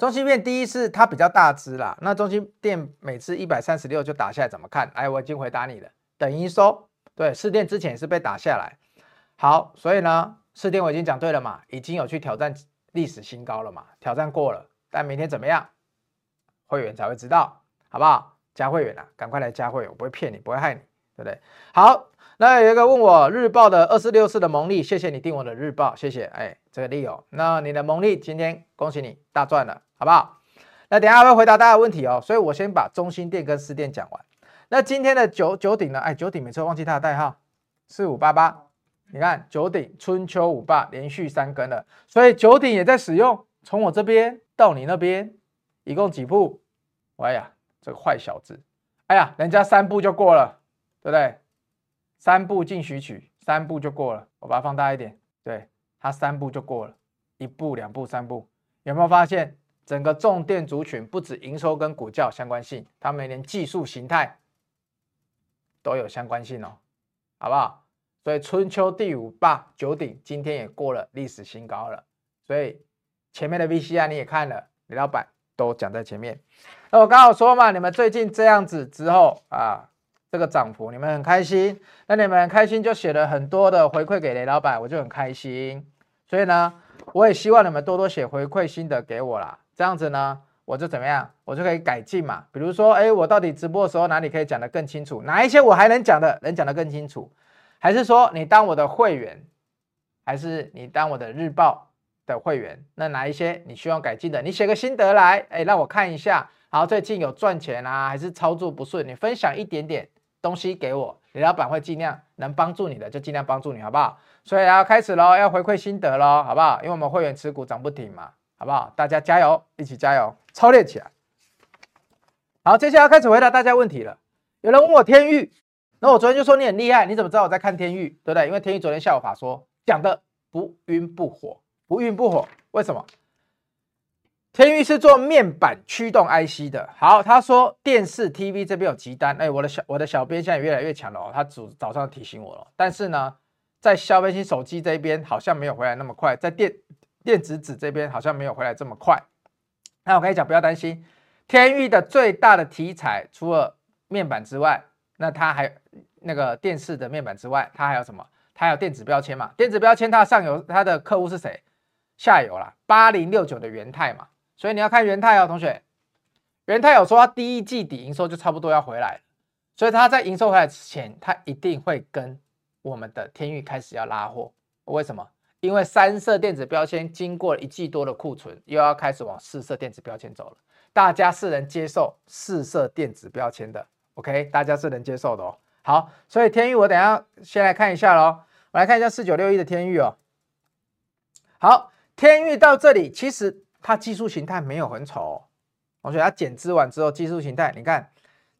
中心电第一是它比较大只啦。那中心电每次一百三十六就打下来，怎么看？哎，我已经回答你了。等营收，对，试电之前也是被打下来。好，所以呢。试电我已经讲对了嘛，已经有去挑战历史新高了嘛，挑战过了，但明天怎么样，会员才会知道，好不好？加会员啊，赶快来加会员，我不会骗你，不会害你，对不对？好，那有一个问我日报的二四六四的蒙利，谢谢你订我的日报，谢谢，哎，这个利哦，那你的蒙利今天恭喜你大赚了，好不好？那等下会回答大家问题哦，所以我先把中心电跟士电讲完，那今天的九九鼎呢？哎，九鼎每次忘记它的代号，四五八八。你看九鼎春秋五霸连续三根了，所以九鼎也在使用。从我这边到你那边，一共几步？哎呀，这个坏小子！哎呀，人家三步就过了，对不对？三步进许曲，三步就过了。我把它放大一点，对，它三步就过了，一步、两步、三步，有没有发现？整个重电族群不止营收跟股价相关性，它们连技术形态都有相关性哦，好不好？所以春秋第五霸九鼎今天也过了历史新高了。所以前面的 VCR 你也看了，李老板都讲在前面。那我刚好说嘛，你们最近这样子之后啊，这个涨幅你们很开心，那你们很开心就写了很多的回馈给雷老板，我就很开心。所以呢，我也希望你们多多写回馈心得给我啦。这样子呢，我就怎么样，我就可以改进嘛。比如说，哎，我到底直播的时候哪里可以讲得更清楚？哪一些我还能讲的，能讲得更清楚？还是说你当我的会员，还是你当我的日报的会员？那哪一些你需要改进的？你写个心得来，哎，让我看一下。好，最近有赚钱啊，还是操作不顺？你分享一点点东西给我，李老板会尽量能帮助你的，就尽量帮助你，好不好？所以要开始喽，要回馈心得喽，好不好？因为我们会员持股涨不停嘛。好不好？大家加油，一起加油，操练起来。好，接下来要开始回答大家问题了。有人问我天域，那我昨天就说你很厉害，你怎么知道我在看天域？对不对？因为天域昨天下午法说讲的不晕不火，不晕不火，为什么？天钰是做面板驱动 IC 的。好，他说电视 TV 这边有急单，哎，我的小我的小编现在越来越强了哦，他早早上提醒我了。但是呢，在消费型手机这边好像没有回来那么快，在电。电子纸这边好像没有回来这么快，那我跟你讲，不要担心，天钰的最大的题材除了面板之外，那它还那个电视的面板之外，它还有什么？它还有电子标签嘛？电子标签它上游它的客户是谁？下游啦，八零六九的元太嘛。所以你要看元泰哦，同学，元泰有说它第一季底营收就差不多要回来，所以它在营收回来之前，它一定会跟我们的天域开始要拉货。为什么？因为三色电子标签经过了一季多的库存，又要开始往四色电子标签走了。大家是能接受四色电子标签的，OK？大家是能接受的哦。好，所以天域我等下先来看一下喽。我来看一下四九六一的天域哦。好，天域到这里，其实它技术形态没有很丑哦。同学，它减资完之后，技术形态你看。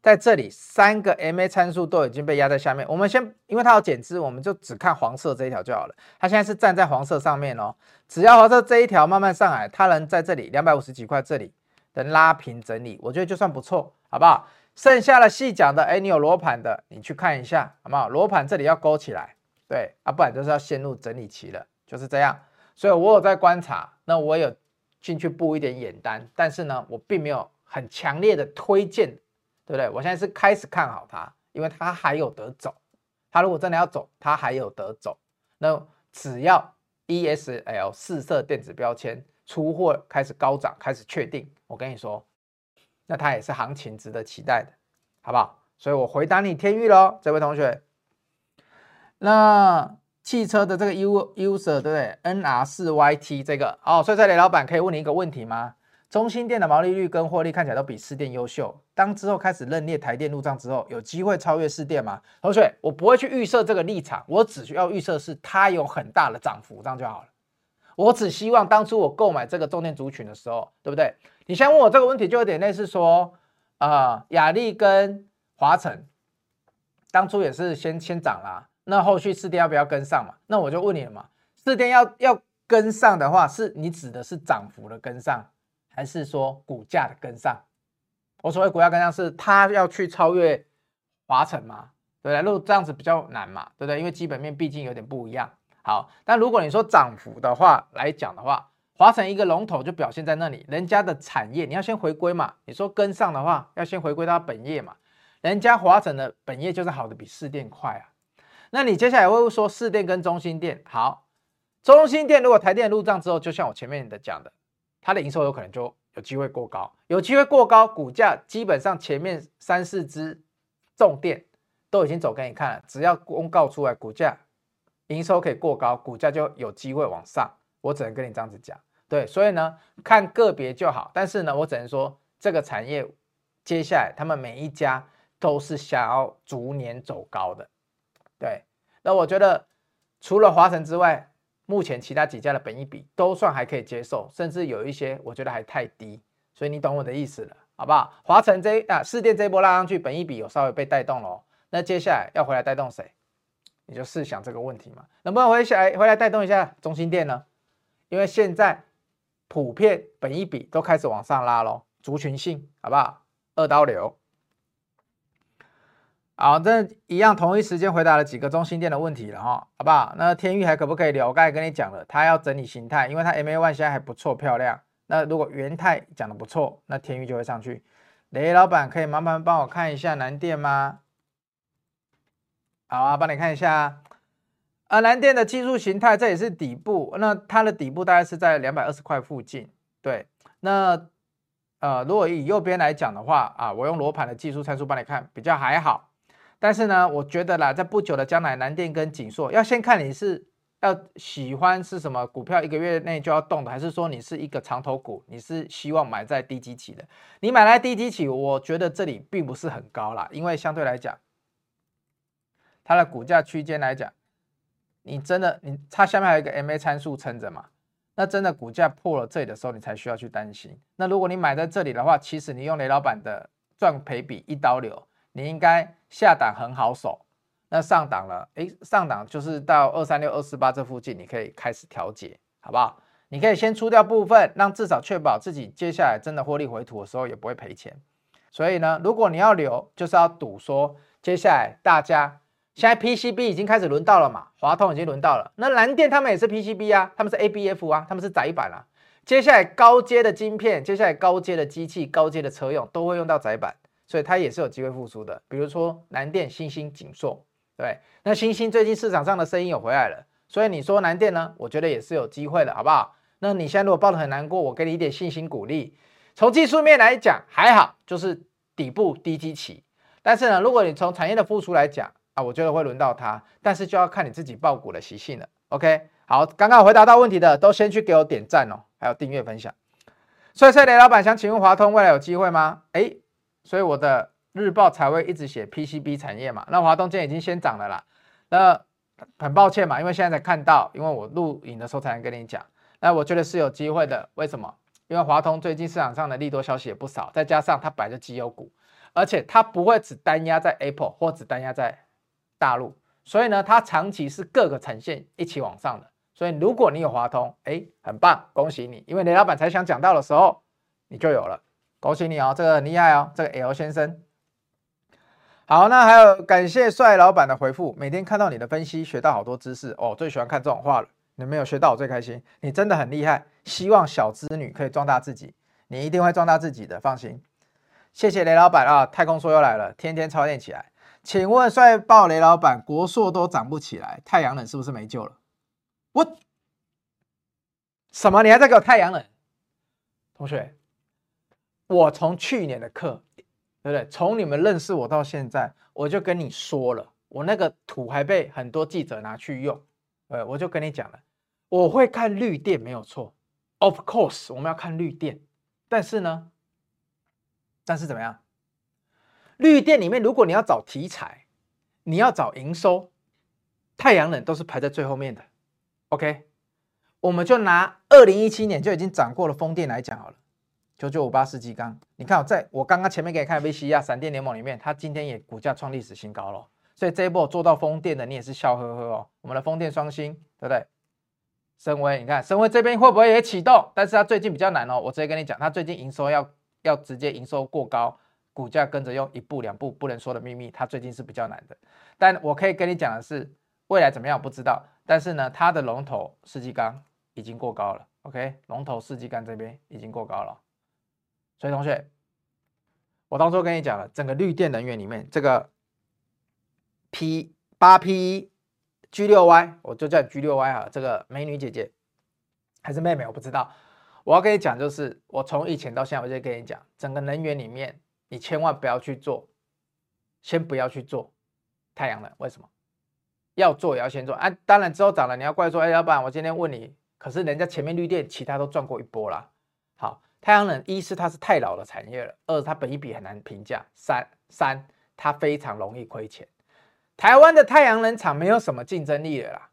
在这里，三个 MA 参数都已经被压在下面。我们先，因为它要减资，我们就只看黄色这一条就好了。它现在是站在黄色上面哦。只要黄色这一条慢慢上来，它能在这里两百五十几块这里能拉平整理，我觉得就算不错，好不好？剩下的细讲的，哎，你有罗盘的，你去看一下，好不好？罗盘这里要勾起来，对啊，不然就是要陷入整理期了，就是这样。所以我有在观察，那我有进去布一点眼单，但是呢，我并没有很强烈的推荐。对不对？我现在是开始看好它，因为它还有得走。它如果真的要走，它还有得走。那只要 ESL 四色电子标签出货开始高涨，开始确定，我跟你说，那它也是行情值得期待的，好不好？所以我回答你天域喽，这位同学。那汽车的这个 U user 对不对？NR 四 YT 这个哦，所以这里老板可以问你一个问题吗？中心店的毛利率跟获利看起来都比四店优秀。当之后开始认列台电入账之后，有机会超越四店吗？同学，我不会去预设这个立场，我只需要预设是它有很大的涨幅，这样就好了。我只希望当初我购买这个重点族群的时候，对不对？你先问我这个问题，就有点类似说，啊、呃，亚力跟华晨当初也是先先涨啦，那后续四电要不要跟上嘛？那我就问你了嘛，四电要要跟上的话，是你指的是涨幅的跟上？还是说股价的跟上，我所谓股价跟上是它要去超越华城嘛，对不对？如果这样子比较难嘛，对不对？因为基本面毕竟有点不一样。好，但如果你说涨幅的话来讲的话，华城一个龙头就表现在那里，人家的产业你要先回归嘛。你说跟上的话，要先回归到本业嘛。人家华城的本业就是好的比士电快啊。那你接下来会说士电跟中心电，好，中心电如果台电入账之后，就像我前面的讲的。它的营收有可能就有机会过高，有机会过高，股价基本上前面三四支重电都已经走给你看了，只要公告出来，股价营收可以过高，股价就有机会往上。我只能跟你这样子讲，对，所以呢，看个别就好。但是呢，我只能说这个产业接下来他们每一家都是想要逐年走高的。对，那我觉得除了华城之外，目前其他几家的本益比都算还可以接受，甚至有一些我觉得还太低。所以你懂我的意思了，好不好？华城这啊，市电这一波拉上去，本益比有稍微被带动了。那接下来要回来带动谁？你就试想这个问题嘛，能不能回来回来带动一下中心电呢？因为现在普遍本益比都开始往上拉喽，族群性好不好？二刀流。好，这一样同一时间回答了几个中心店的问题了哈，好不好？那天域还可不可以留？我刚才跟你讲了，它要整理形态，因为它 MA one 现在还不错漂亮。那如果元太讲的不错，那天域就会上去。雷老板可以麻烦帮我看一下南电吗？好啊，帮你看一下啊。啊，南电的技术形态，这也是底部，那它的底部大概是在两百二十块附近。对，那呃，如果以右边来讲的话啊，我用罗盘的技术参数帮你看，比较还好。但是呢，我觉得啦，在不久的将来，南电跟景硕要先看你是要喜欢是什么股票，一个月内就要动的，还是说你是一个长头股，你是希望买在低基期的？你买来低基期，我觉得这里并不是很高啦，因为相对来讲，它的股价区间来讲。你真的，你它下面还有一个 MA 参数撑着嘛？那真的股价破了这里的时候，你才需要去担心。那如果你买在这里的话，其实你用雷老板的赚赔比一刀流，你应该下档很好守。那上档了，诶，上档就是到二三六、二四八这附近，你可以开始调节，好不好？你可以先出掉部分，让至少确保自己接下来真的获利回吐的时候也不会赔钱。所以呢，如果你要留，就是要赌说接下来大家。现在 PCB 已经开始轮到了嘛，华通已经轮到了，那蓝电他们也是 PCB 啊，他们是 ABF 啊，他们是窄板啊。接下来高阶的晶片，接下来高阶的机器、高阶的车用都会用到窄板，所以它也是有机会复苏的。比如说南电、新兴、景硕，对，那新兴最近市场上的声音有回来了，所以你说南电呢，我觉得也是有机会的，好不好？那你现在如果抱得很难过，我给你一点信心鼓励。从技术面来讲还好，就是底部低基期，但是呢，如果你从产业的复苏来讲，啊，我觉得会轮到它，但是就要看你自己抱股的习性了。OK，好，刚刚回答到问题的都先去给我点赞哦，还有订阅分享。所以，雷老板想请问华通未来有机会吗？哎，所以我的日报才会一直写 PCB 产业嘛。那华通今天已经先涨了啦。那很抱歉嘛，因为现在才看到，因为我录影的时候才能跟你讲。那我觉得是有机会的，为什么？因为华通最近市场上的利多消息也不少，再加上它摆着绩优股，而且它不会只单压在 Apple 或只单压在。大陆，所以呢，它长期是各个产线一起往上的。所以如果你有华通，哎，很棒，恭喜你，因为雷老板才想讲到的时候，你就有了，恭喜你哦，这个很厉害哦，这个 L 先生。好，那还有感谢帅老板的回复，每天看到你的分析，学到好多知识哦，最喜欢看这种话了。你没有学到，我最开心，你真的很厉害。希望小资女可以壮大自己，你一定会壮大自己的，放心。谢谢雷老板啊，太空梭又来了，天天操练起来。请问帅爆雷老板，国硕都涨不起来，太阳能是不是没救了？我什么？你还在给我太阳能？同学，我从去年的课，对不对？从你们认识我到现在，我就跟你说了，我那个图还被很多记者拿去用，呃，我就跟你讲了，我会看绿电没有错，Of course，我们要看绿电，但是呢，但是怎么样？绿电里面，如果你要找题材，你要找营收，太阳能都是排在最后面的。OK，我们就拿二零一七年就已经涨过了风电来讲好了，九九五八世纪钢，你看在我刚刚前面给你看 VCR 闪电联盟里面，它今天也股价创历史新高了。所以这一波做到风电的，你也是笑呵呵哦。我们的风电双星，对不对？升威，你看升威这边会不会也启动？但是它最近比较难哦。我直接跟你讲，它最近营收要要直接营收过高。股价跟着用一步两步不能说的秘密，它最近是比较难的。但我可以跟你讲的是，未来怎么样不知道。但是呢，它的龙头世纪钢已经过高了。OK，龙头世纪钢这边已经过高了。所以同学，我当初跟你讲了，整个绿电能源里面这个 P 八 P G 六 Y，我就叫 G 六 Y 哈，这个美女姐姐还是妹妹我不知道。我要跟你讲就是，我从以前到现在，我就跟你讲，整个能源里面。你千万不要去做，先不要去做太阳能，为什么？要做也要先做啊！当然之后涨了，你要怪说，哎，老板，我今天问你，可是人家前面绿电其他都赚过一波啦。太阳能一是它是太老的产业了，二是它本益比很难评价，三三它非常容易亏钱。台湾的太阳能厂没有什么竞争力了啦，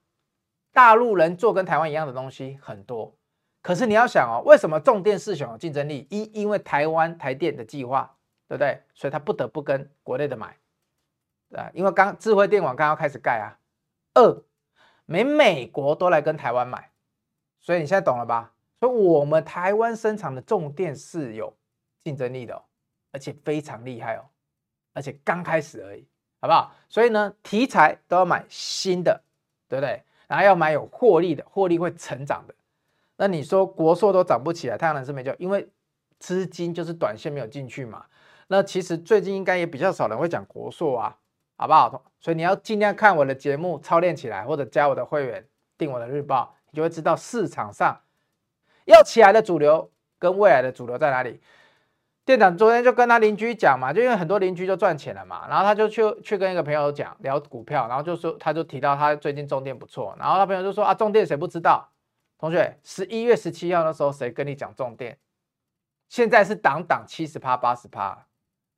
大陆人做跟台湾一样的东西很多。可是你要想哦，为什么重电四雄有竞争力？一，因为台湾台电的计划，对不对？所以他不得不跟国内的买，对？因为刚智慧电网刚要开始盖啊。二，连美国都来跟台湾买，所以你现在懂了吧？所以我们台湾生产的重电是有竞争力的哦，而且非常厉害哦，而且刚开始而已。好不好？所以呢，题材都要买新的，对不对？然后要买有获利的，获利会成长的。那你说国硕都涨不起来，太阳能是没救，因为资金就是短线没有进去嘛。那其实最近应该也比较少人会讲国硕啊，好不好？所以你要尽量看我的节目，操练起来，或者加我的会员，订我的日报，你就会知道市场上要起来的主流跟未来的主流在哪里。店长昨天就跟他邻居讲嘛，就因为很多邻居都赚钱了嘛，然后他就去去跟一个朋友讲聊股票，然后就说他就提到他最近重电不错，然后他朋友就说啊，重电谁不知道？同学，十一月十七号的时候谁跟你讲重电？现在是档档七十趴八十趴，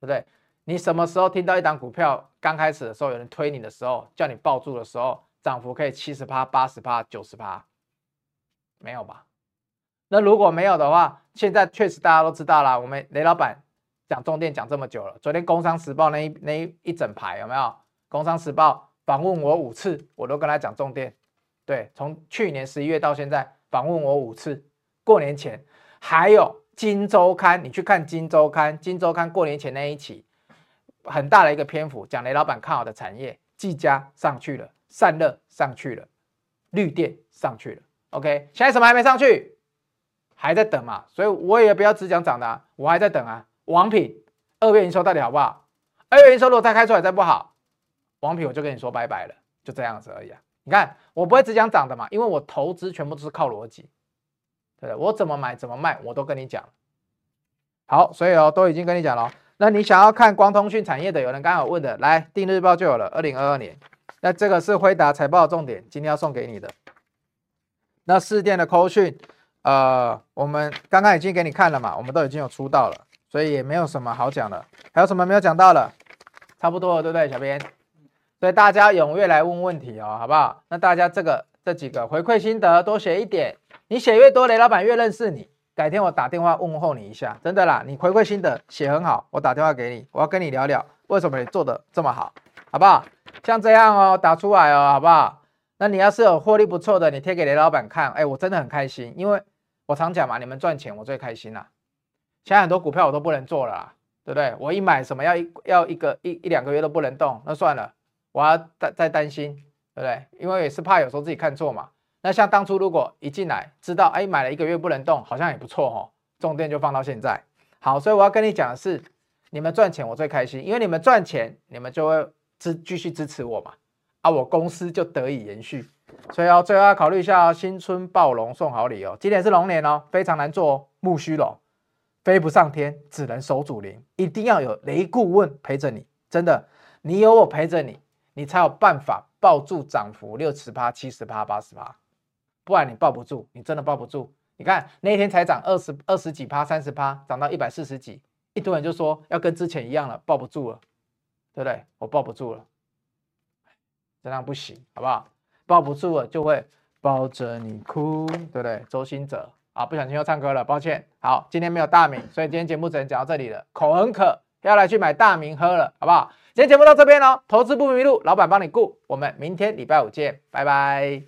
对不对？你什么时候听到一档股票刚开始的时候有人推你的时候，叫你抱住的时候，涨幅可以七十趴八十趴九十趴？没有吧？那如果没有的话，现在确实大家都知道了。我们雷老板讲重点讲这么久了，昨天《工商时报》那一那一一整排有没有？《工商时报》访问我五次，我都跟他讲重点。对，从去年十一月到现在访问我五次。过年前还有《金周刊》，你去看《金周刊》，《金周刊》过年前那一期很大的一个篇幅，讲雷老板看好的产业，技嘉上去了，散热上去了，绿电上去了。OK，现在什么还没上去？还在等嘛，所以我也不要只讲涨的啊，我还在等啊。王品二月营收到底好不好？二月营收如果再开出来再不好，王品我就跟你说拜拜了，就这样子而已啊。你看我不会只讲涨的嘛，因为我投资全部都是靠逻辑，对不对？我怎么买怎么卖我都跟你讲。好，所以哦都已经跟你讲了。那你想要看光通讯产业的，有人刚刚有问的，来订日报就有了。二零二二年，那这个是辉达财报的重点，今天要送给你的。那四电的扣讯。呃，我们刚刚已经给你看了嘛，我们都已经有出道了，所以也没有什么好讲的。还有什么没有讲到的？差不多了，对不对，小编？所以大家踊跃来问问题哦，好不好？那大家这个这几个回馈心得多写一点，你写越多，雷老板越认识你。改天我打电话问候你一下，真的啦，你回馈心得写很好，我打电话给你，我要跟你聊聊为什么你做的这么好，好不好？像这样哦，打出来哦，好不好？那你要是有获利不错的，你贴给雷老板看，哎，我真的很开心，因为。我常讲嘛，你们赚钱我最开心啦。现在很多股票我都不能做了啦，对不对？我一买什么要一要一个一一两个月都不能动，那算了，我要再再担心，对不对？因为也是怕有时候自己看错嘛。那像当初如果一进来知道，哎，买了一个月不能动，好像也不错哦。重点就放到现在，好，所以我要跟你讲的是，你们赚钱我最开心，因为你们赚钱，你们就会支继续支持我嘛，啊，我公司就得以延续。所以要最后要考虑一下，新春暴龙送好礼哦。今年是龙年哦，非常难做哦，木须龙飞不上天，只能守主灵，一定要有雷顾问陪着你。真的，你有我陪着你，你才有办法抱住涨幅六十趴、七十趴、八十趴，不然你抱不住，你真的抱不住。你看那天才涨二十二十几趴、三十趴，涨到一百四十几，一堆人就说要跟之前一样了，抱不住了，对不对？我抱不住了，这样不行，好不好？抱不住了就会抱着你哭，对不对？周兴哲啊，不小心又唱歌了，抱歉。好，今天没有大名，所以今天节目只能讲到这里了。口很渴，要来去买大名喝了，好不好？今天节目到这边喽，投资不迷路，老板帮你顾。我们明天礼拜五见，拜拜。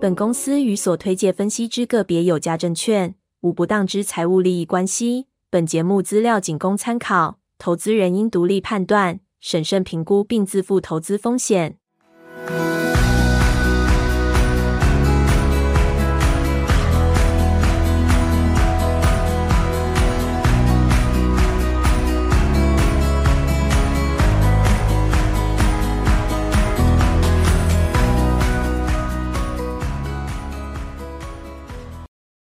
本公司与所推介分析之个别有价证券无不当之财务利益关系。本节目资料仅供参考，投资人应独立判断。审慎评估并自负投资风险。